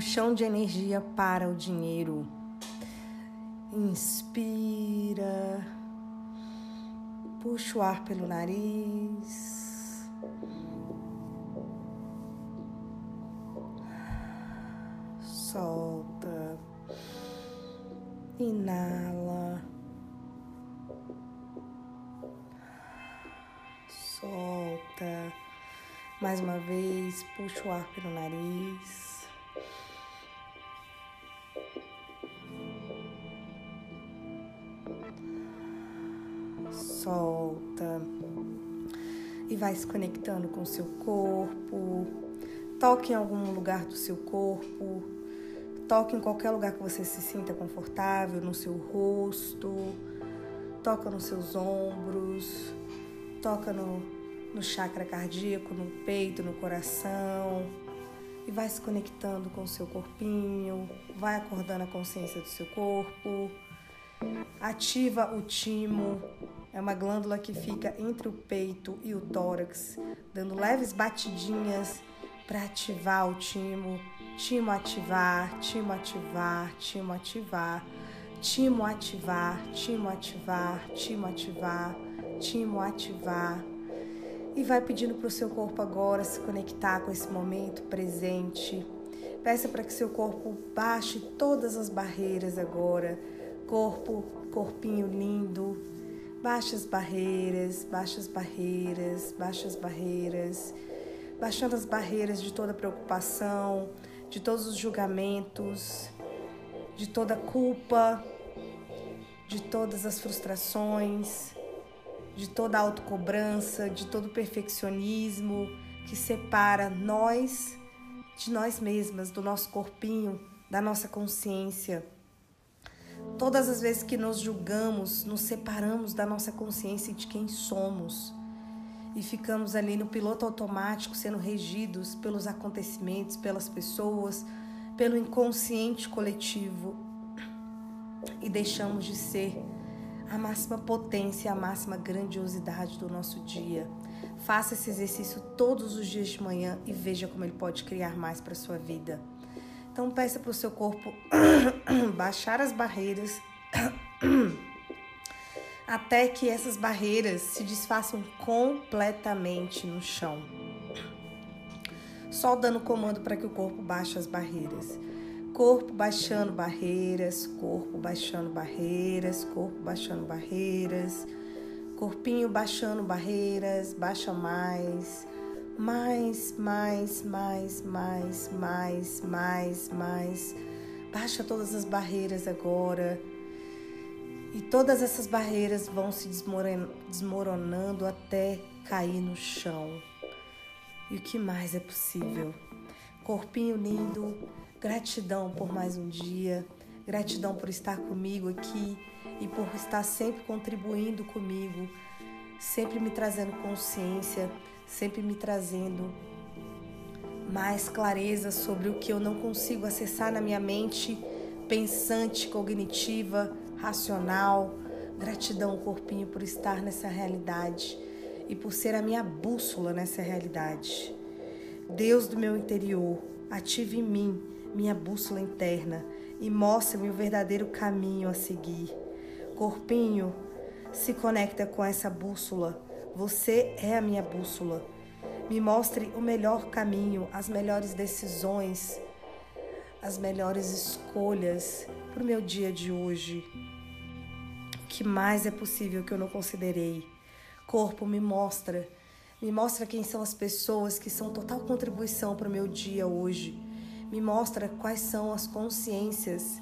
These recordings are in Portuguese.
puxão de energia para o dinheiro. Inspira, puxa o ar pelo nariz. Solta, inala, solta. Mais uma vez, puxa o ar pelo nariz. Solta. E vai se conectando com o seu corpo. Toque em algum lugar do seu corpo. Toque em qualquer lugar que você se sinta confortável, no seu rosto. Toca nos seus ombros. Toca no no chakra cardíaco, no peito, no coração. E vai se conectando com o seu corpinho, vai acordando a consciência do seu corpo. Ativa o timo, é uma glândula que fica entre o peito e o tórax, dando leves batidinhas para ativar o timo. Timo ativar, timo ativar, timo ativar, timo ativar, timo ativar, timo ativar, timo ativar e vai pedindo para o seu corpo agora se conectar com esse momento presente. Peça para que seu corpo baixe todas as barreiras agora. Corpo, corpinho lindo. Baixe as barreiras, baixe as barreiras, baixe as barreiras. Baixando as barreiras de toda preocupação, de todos os julgamentos, de toda culpa, de todas as frustrações de toda a autocobrança, de todo o perfeccionismo que separa nós de nós mesmas, do nosso corpinho, da nossa consciência. Todas as vezes que nos julgamos, nos separamos da nossa consciência de quem somos e ficamos ali no piloto automático, sendo regidos pelos acontecimentos, pelas pessoas, pelo inconsciente coletivo e deixamos de ser a máxima potência, a máxima grandiosidade do nosso dia. Faça esse exercício todos os dias de manhã e veja como ele pode criar mais para sua vida. Então peça para o seu corpo baixar as barreiras até que essas barreiras se desfaçam completamente no chão. Só dando comando para que o corpo baixe as barreiras. Corpo baixando barreiras, corpo baixando barreiras, corpo baixando barreiras, corpinho baixando barreiras, baixa mais, mais, mais, mais, mais, mais, mais, mais. Baixa todas as barreiras agora. E todas essas barreiras vão se desmoronando até cair no chão. E o que mais é possível? Corpinho lindo, Gratidão por mais um dia, gratidão por estar comigo aqui e por estar sempre contribuindo comigo, sempre me trazendo consciência, sempre me trazendo mais clareza sobre o que eu não consigo acessar na minha mente pensante, cognitiva, racional. Gratidão, corpinho, por estar nessa realidade e por ser a minha bússola nessa realidade. Deus do meu interior, ative em mim minha bússola interna e mostre-me o verdadeiro caminho a seguir. Corpinho, se conecta com essa bússola. Você é a minha bússola. Me mostre o melhor caminho, as melhores decisões, as melhores escolhas para o meu dia de hoje. O que mais é possível que eu não considerei? Corpo, me mostra. Me mostra quem são as pessoas que são total contribuição para o meu dia hoje me mostra quais são as consciências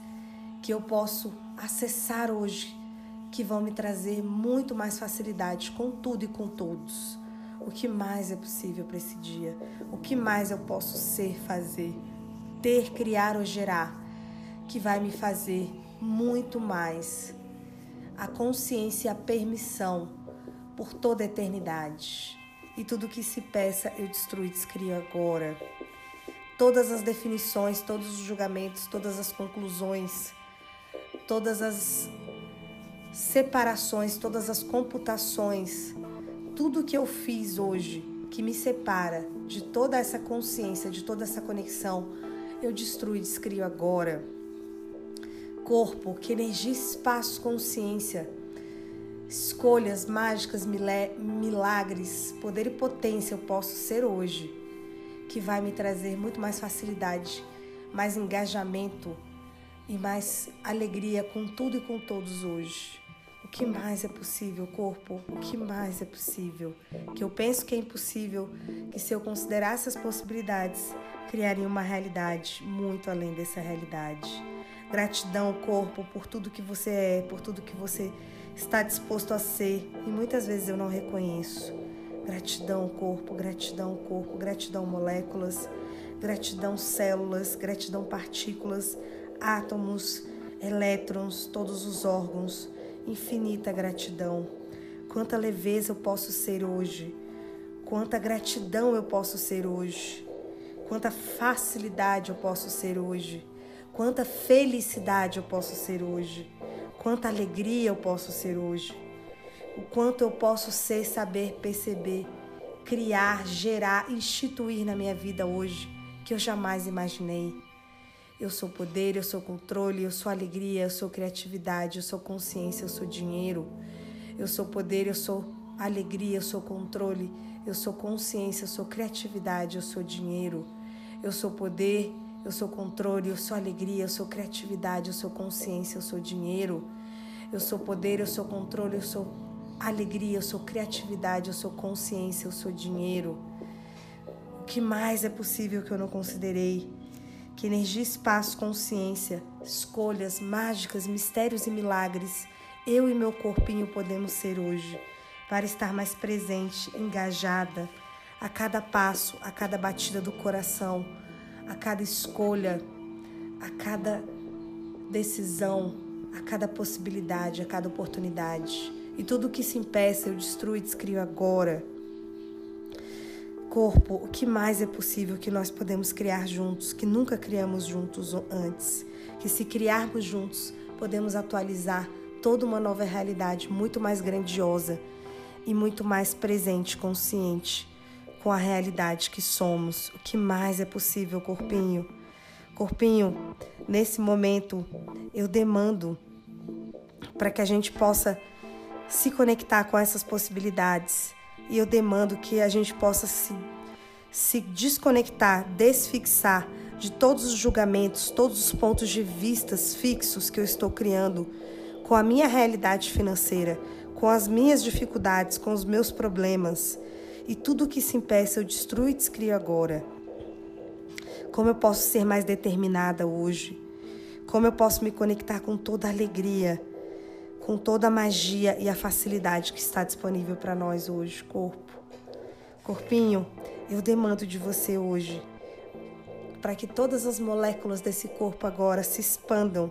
que eu posso acessar hoje, que vão me trazer muito mais facilidade com tudo e com todos. O que mais é possível para esse dia? O que mais eu posso ser, fazer, ter, criar ou gerar que vai me fazer muito mais? A consciência e a permissão por toda a eternidade. E tudo que se peça, eu destruo e descrio agora todas as definições, todos os julgamentos, todas as conclusões, todas as separações, todas as computações, tudo que eu fiz hoje que me separa de toda essa consciência, de toda essa conexão, eu destruo e descrio agora. Corpo, que energia, espaço, consciência, escolhas mágicas, milagres, poder e potência eu posso ser hoje, que vai me trazer muito mais facilidade, mais engajamento e mais alegria com tudo e com todos hoje. O que mais é possível, corpo? O que mais é possível? Que eu penso que é impossível, que se eu considerasse as possibilidades, criaria uma realidade muito além dessa realidade. Gratidão, corpo, por tudo que você é, por tudo que você está disposto a ser e muitas vezes eu não reconheço. Gratidão, corpo, gratidão, corpo, gratidão, moléculas, gratidão, células, gratidão, partículas, átomos, elétrons, todos os órgãos infinita gratidão. Quanta leveza eu posso ser hoje. Quanta gratidão eu posso ser hoje. Quanta facilidade eu posso ser hoje. Quanta felicidade eu posso ser hoje. Quanta alegria eu posso ser hoje. O quanto eu posso ser, saber, perceber, criar, gerar, instituir na minha vida hoje que eu jamais imaginei. Eu sou poder, eu sou controle, eu sou alegria, eu sou criatividade, eu sou consciência, eu sou dinheiro. Eu sou poder, eu sou alegria, eu sou controle, eu sou consciência, eu sou criatividade, eu sou dinheiro. Eu sou poder, eu sou controle, eu sou alegria, eu sou criatividade, eu sou consciência, eu sou dinheiro. Eu sou poder, eu sou controle, eu sou alegria, eu sou criatividade, eu sou consciência, eu sou dinheiro. O que mais é possível que eu não considerei? Que energia, espaço, consciência, escolhas mágicas, mistérios e milagres eu e meu corpinho podemos ser hoje, para estar mais presente, engajada, a cada passo, a cada batida do coração, a cada escolha, a cada decisão, a cada possibilidade, a cada oportunidade. E tudo que se impeça, eu destruo e descrio agora corpo, o que mais é possível que nós podemos criar juntos, que nunca criamos juntos antes? Que se criarmos juntos, podemos atualizar toda uma nova realidade muito mais grandiosa e muito mais presente, consciente com a realidade que somos. O que mais é possível, corpinho? Corpinho, nesse momento eu demando para que a gente possa se conectar com essas possibilidades e eu demando que a gente possa se, se desconectar, desfixar de todos os julgamentos, todos os pontos de vistas fixos que eu estou criando com a minha realidade financeira, com as minhas dificuldades, com os meus problemas. E tudo que se impeça eu destruo e descrio agora. Como eu posso ser mais determinada hoje? Como eu posso me conectar com toda a alegria? Com toda a magia e a facilidade que está disponível para nós hoje, corpo. Corpinho, eu demando de você hoje para que todas as moléculas desse corpo agora se expandam,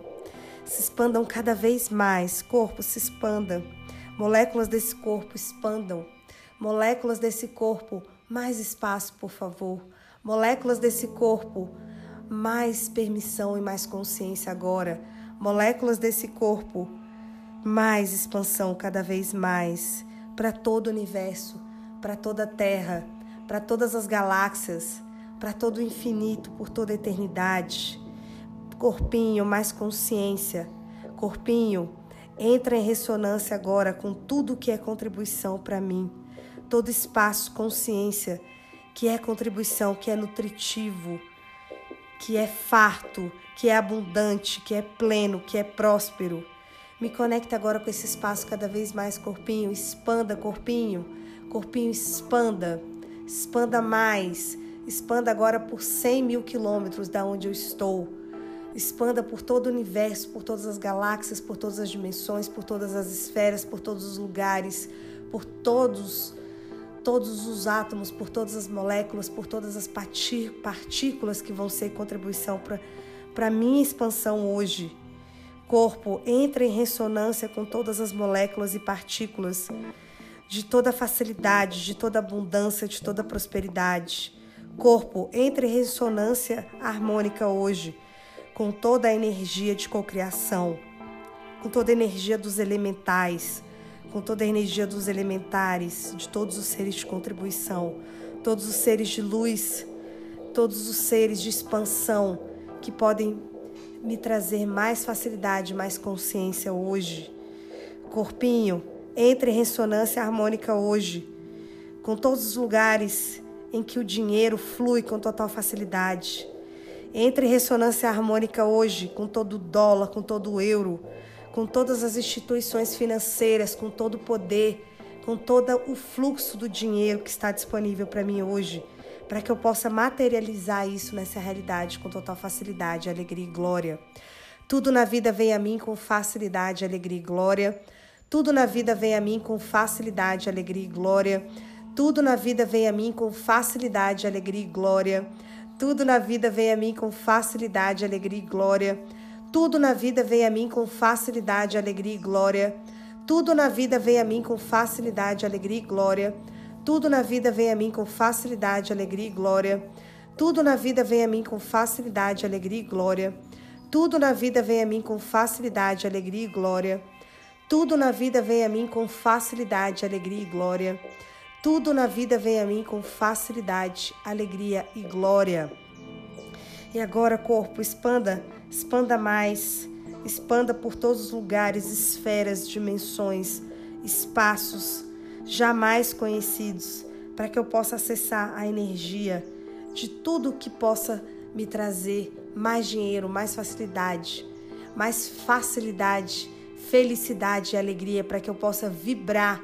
se expandam cada vez mais. Corpo, se expanda. Moléculas desse corpo expandam. Moléculas desse corpo, mais espaço, por favor. Moléculas desse corpo, mais permissão e mais consciência agora. Moléculas desse corpo, mais expansão cada vez mais para todo o universo, para toda a Terra, para todas as galáxias, para todo o infinito, por toda a eternidade. Corpinho, mais consciência. Corpinho, entra em ressonância agora com tudo que é contribuição para mim. Todo espaço, consciência, que é contribuição, que é nutritivo, que é farto, que é abundante, que é pleno, que é próspero me conecta agora com esse espaço cada vez mais, corpinho. Expanda, corpinho. Corpinho, expanda. Expanda mais. Expanda agora por 100 mil quilômetros da onde eu estou. Expanda por todo o universo, por todas as galáxias, por todas as dimensões, por todas as esferas, por todos os lugares, por todos todos os átomos, por todas as moléculas, por todas as partículas que vão ser contribuição para a minha expansão hoje corpo entra em ressonância com todas as moléculas e partículas de toda facilidade, de toda abundância, de toda prosperidade. Corpo entra em ressonância harmônica hoje com toda a energia de cocriação, com toda a energia dos elementais, com toda a energia dos elementares, de todos os seres de contribuição, todos os seres de luz, todos os seres de expansão que podem me trazer mais facilidade, mais consciência hoje. Corpinho, entre em ressonância harmônica hoje, com todos os lugares em que o dinheiro flui com total facilidade. Entre em ressonância harmônica hoje com todo o dólar, com todo o euro, com todas as instituições financeiras, com todo o poder, com todo o fluxo do dinheiro que está disponível para mim hoje para que eu possa materializar isso nessa realidade com total facilidade, alegria e glória. Tudo na vida vem a mim com facilidade, alegria e glória. Tudo na vida vem a mim com facilidade, alegria e glória. Tudo na vida vem a mim com facilidade, alegria e glória. Tudo na vida vem a mim com facilidade, alegria e glória. Tudo na vida vem a mim com facilidade, alegria e glória. Tudo na vida vem a mim com facilidade, alegria e glória. Tudo na vida vem a mim com facilidade, alegria e glória. Tudo na vida vem a mim com facilidade, alegria e glória. Tudo na vida vem a mim com facilidade, alegria e glória. Tudo na vida vem a mim com facilidade, alegria e glória. Tudo na vida vem a mim com facilidade, alegria e glória. E agora, corpo, expanda, expanda mais, expanda por todos os lugares, esferas, dimensões, espaços jamais conhecidos, para que eu possa acessar a energia de tudo que possa me trazer mais dinheiro, mais facilidade, mais facilidade, felicidade e alegria, para que eu possa vibrar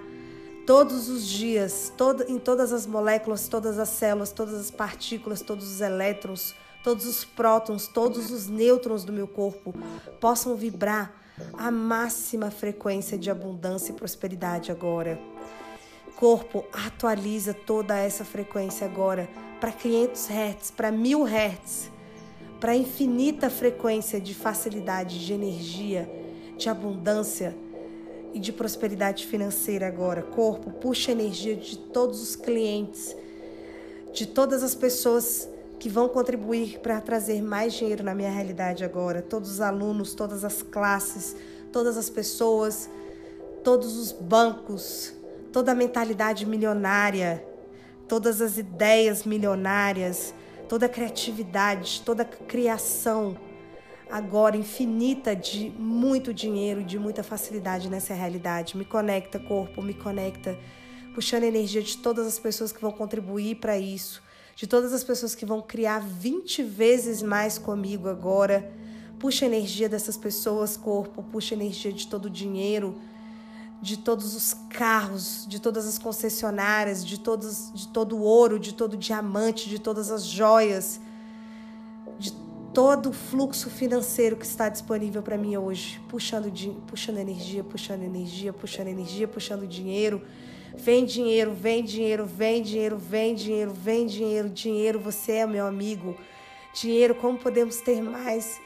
todos os dias, todo, em todas as moléculas, todas as células, todas as partículas, todos os elétrons, todos os prótons, todos os nêutrons do meu corpo possam vibrar a máxima frequência de abundância e prosperidade agora corpo atualiza toda essa frequência agora para 500 Hz, para 1000 Hz, para infinita frequência de facilidade, de energia, de abundância e de prosperidade financeira agora. Corpo, puxa energia de todos os clientes, de todas as pessoas que vão contribuir para trazer mais dinheiro na minha realidade agora. Todos os alunos, todas as classes, todas as pessoas, todos os bancos, toda a mentalidade milionária, todas as ideias milionárias, toda a criatividade, toda a criação agora infinita de muito dinheiro, de muita facilidade nessa realidade. Me conecta, corpo, me conecta, puxando a energia de todas as pessoas que vão contribuir para isso, de todas as pessoas que vão criar 20 vezes mais comigo agora. Puxa a energia dessas pessoas, corpo, puxa a energia de todo o dinheiro de todos os carros, de todas as concessionárias, de, todos, de todo o ouro, de todo o diamante, de todas as joias, de todo o fluxo financeiro que está disponível para mim hoje, puxando, puxando energia, puxando energia, puxando energia, puxando dinheiro. Vem dinheiro, vem dinheiro, vem dinheiro, vem dinheiro, vem dinheiro, dinheiro, você é meu amigo. Dinheiro, como podemos ter mais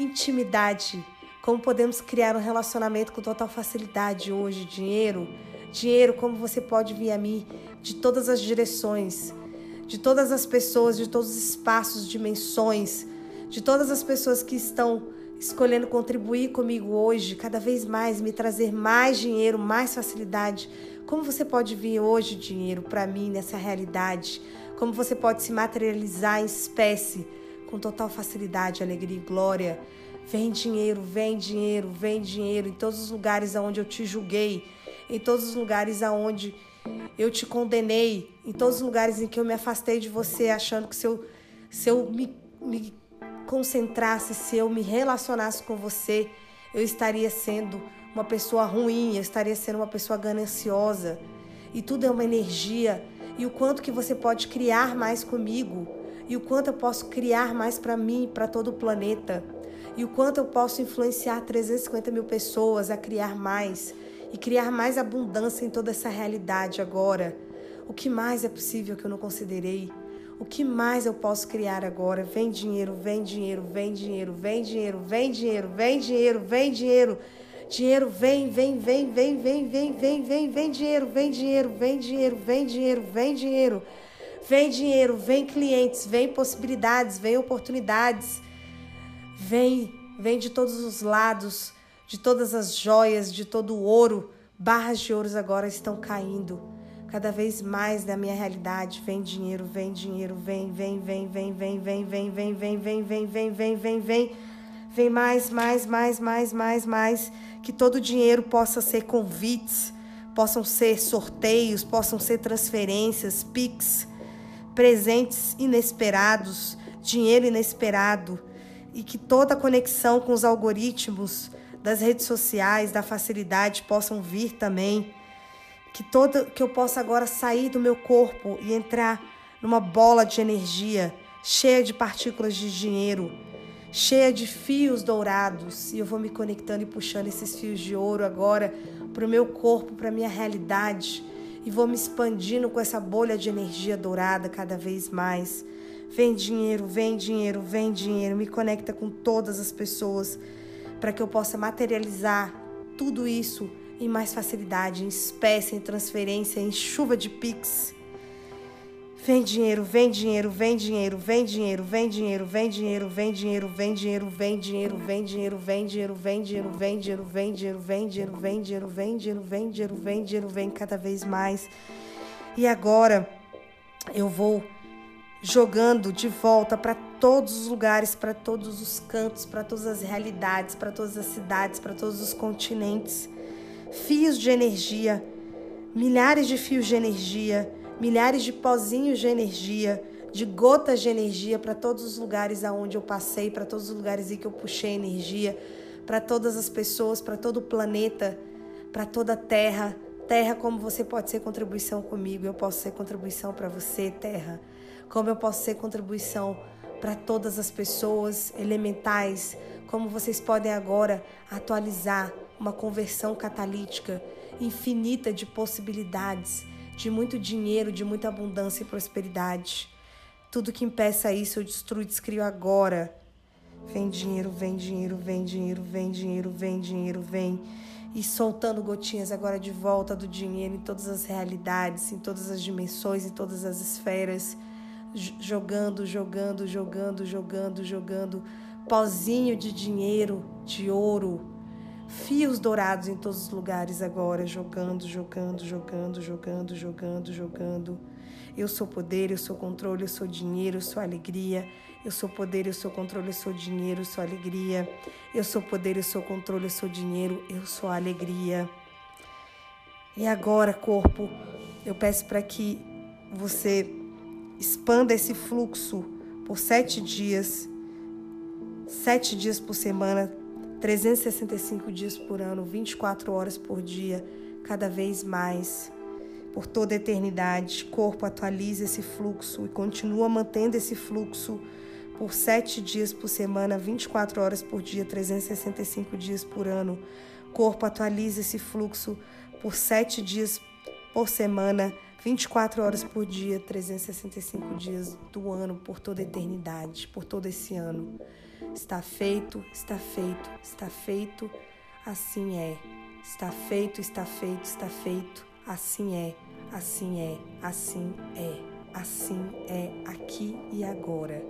intimidade? Como podemos criar um relacionamento com total facilidade hoje? Dinheiro, dinheiro, como você pode vir a mim de todas as direções, de todas as pessoas, de todos os espaços, dimensões, de todas as pessoas que estão escolhendo contribuir comigo hoje, cada vez mais me trazer mais dinheiro, mais facilidade. Como você pode vir hoje dinheiro para mim nessa realidade? Como você pode se materializar em espécie com total facilidade, alegria e glória? Vem dinheiro, vem dinheiro, vem dinheiro em todos os lugares aonde eu te julguei, em todos os lugares aonde eu te condenei, em todos os lugares em que eu me afastei de você, achando que se eu, se eu me, me concentrasse, se eu me relacionasse com você, eu estaria sendo uma pessoa ruim, eu estaria sendo uma pessoa gananciosa. E tudo é uma energia. E o quanto que você pode criar mais comigo, e o quanto eu posso criar mais para mim, para todo o planeta e o quanto eu posso influenciar 350 mil pessoas a criar mais e criar mais abundância em toda essa realidade agora. O que mais é possível que eu não considerei? O que mais eu posso criar agora? Vem dinheiro, vem dinheiro, vem dinheiro, vem dinheiro, vem dinheiro, vem dinheiro, vem dinheiro. Dinheiro vem, vem, vem, vem, vem, vem, vem, vem, vem dinheiro, vem dinheiro, vem dinheiro, vem dinheiro, vem dinheiro. Vem dinheiro, vem clientes, vem possibilidades, vem oportunidades. Vem, vem de todos os lados, de todas as joias, de todo o ouro. Barras de ouros agora estão caindo. cada vez mais da minha realidade. Vem dinheiro, vem dinheiro, vem, vem, vem, vem, vem, vem, vem, vem, vem, vem, vem, vem, vem, vem, vem. Vem mais, mais, mais, mais, mais, mais. Que todo dinheiro possa ser convites, possam ser sorteios, possam ser transferências, PIX, presentes inesperados, dinheiro inesperado. E que toda conexão com os algoritmos das redes sociais, da facilidade possam vir também. Que toda que eu possa agora sair do meu corpo e entrar numa bola de energia cheia de partículas de dinheiro, cheia de fios dourados, e eu vou me conectando e puxando esses fios de ouro agora para o meu corpo, para a minha realidade, e vou me expandindo com essa bolha de energia dourada cada vez mais. Vem dinheiro, vem dinheiro, vem dinheiro, me conecta com todas as pessoas para que eu possa materializar tudo isso em mais facilidade, em espécie, em transferência, em chuva de pix. Vem dinheiro, vem dinheiro, vem dinheiro, vem dinheiro, vem dinheiro, vem dinheiro, vem dinheiro, vem dinheiro, vem dinheiro, vem dinheiro, vem dinheiro, vem dinheiro, vem dinheiro, vem dinheiro, vem dinheiro, vem dinheiro, vem dinheiro, vem dinheiro, vem dinheiro, vem cada vez mais. E agora eu vou jogando de volta para todos os lugares, para todos os cantos, para todas as realidades, para todas as cidades, para todos os continentes fios de energia, milhares de fios de energia, milhares de pozinhos de energia, de gotas de energia para todos os lugares aonde eu passei, para todos os lugares em que eu puxei energia, para todas as pessoas, para todo o planeta, para toda a Terra. Terra, como você pode ser contribuição comigo, eu posso ser contribuição para você, Terra. Como eu posso ser contribuição para todas as pessoas elementais, como vocês podem agora atualizar uma conversão catalítica infinita de possibilidades, de muito dinheiro, de muita abundância e prosperidade. Tudo que impeça isso eu destruo e descrio agora. Vem dinheiro, vem dinheiro, vem dinheiro, vem dinheiro, vem dinheiro, vem. E soltando gotinhas agora de volta do dinheiro em todas as realidades, em todas as dimensões, em todas as esferas. Jogando, jogando, jogando, jogando, jogando. Pozinho de dinheiro, de ouro, fios dourados em todos os lugares agora, jogando, jogando, jogando, jogando, jogando, jogando. Eu sou poder, eu sou controle, eu sou dinheiro, eu sou alegria. Eu sou poder, eu sou controle, eu sou dinheiro, eu sou alegria. Eu sou poder, eu sou controle, eu sou dinheiro, eu sou alegria. E agora, corpo, eu peço para que você expanda esse fluxo por sete dias, sete dias por semana, 365 dias por ano, 24 horas por dia, cada vez mais. Por toda a eternidade, corpo atualiza esse fluxo e continua mantendo esse fluxo por sete dias por semana, 24 horas por dia, 365 dias por ano. Corpo atualiza esse fluxo por sete dias por semana, 24 horas por dia, 365 dias do ano, por toda a eternidade, por todo esse ano. Está feito, está feito, está feito, assim é. Está feito, está feito, está feito, assim é, assim é, assim é, assim é, aqui e agora.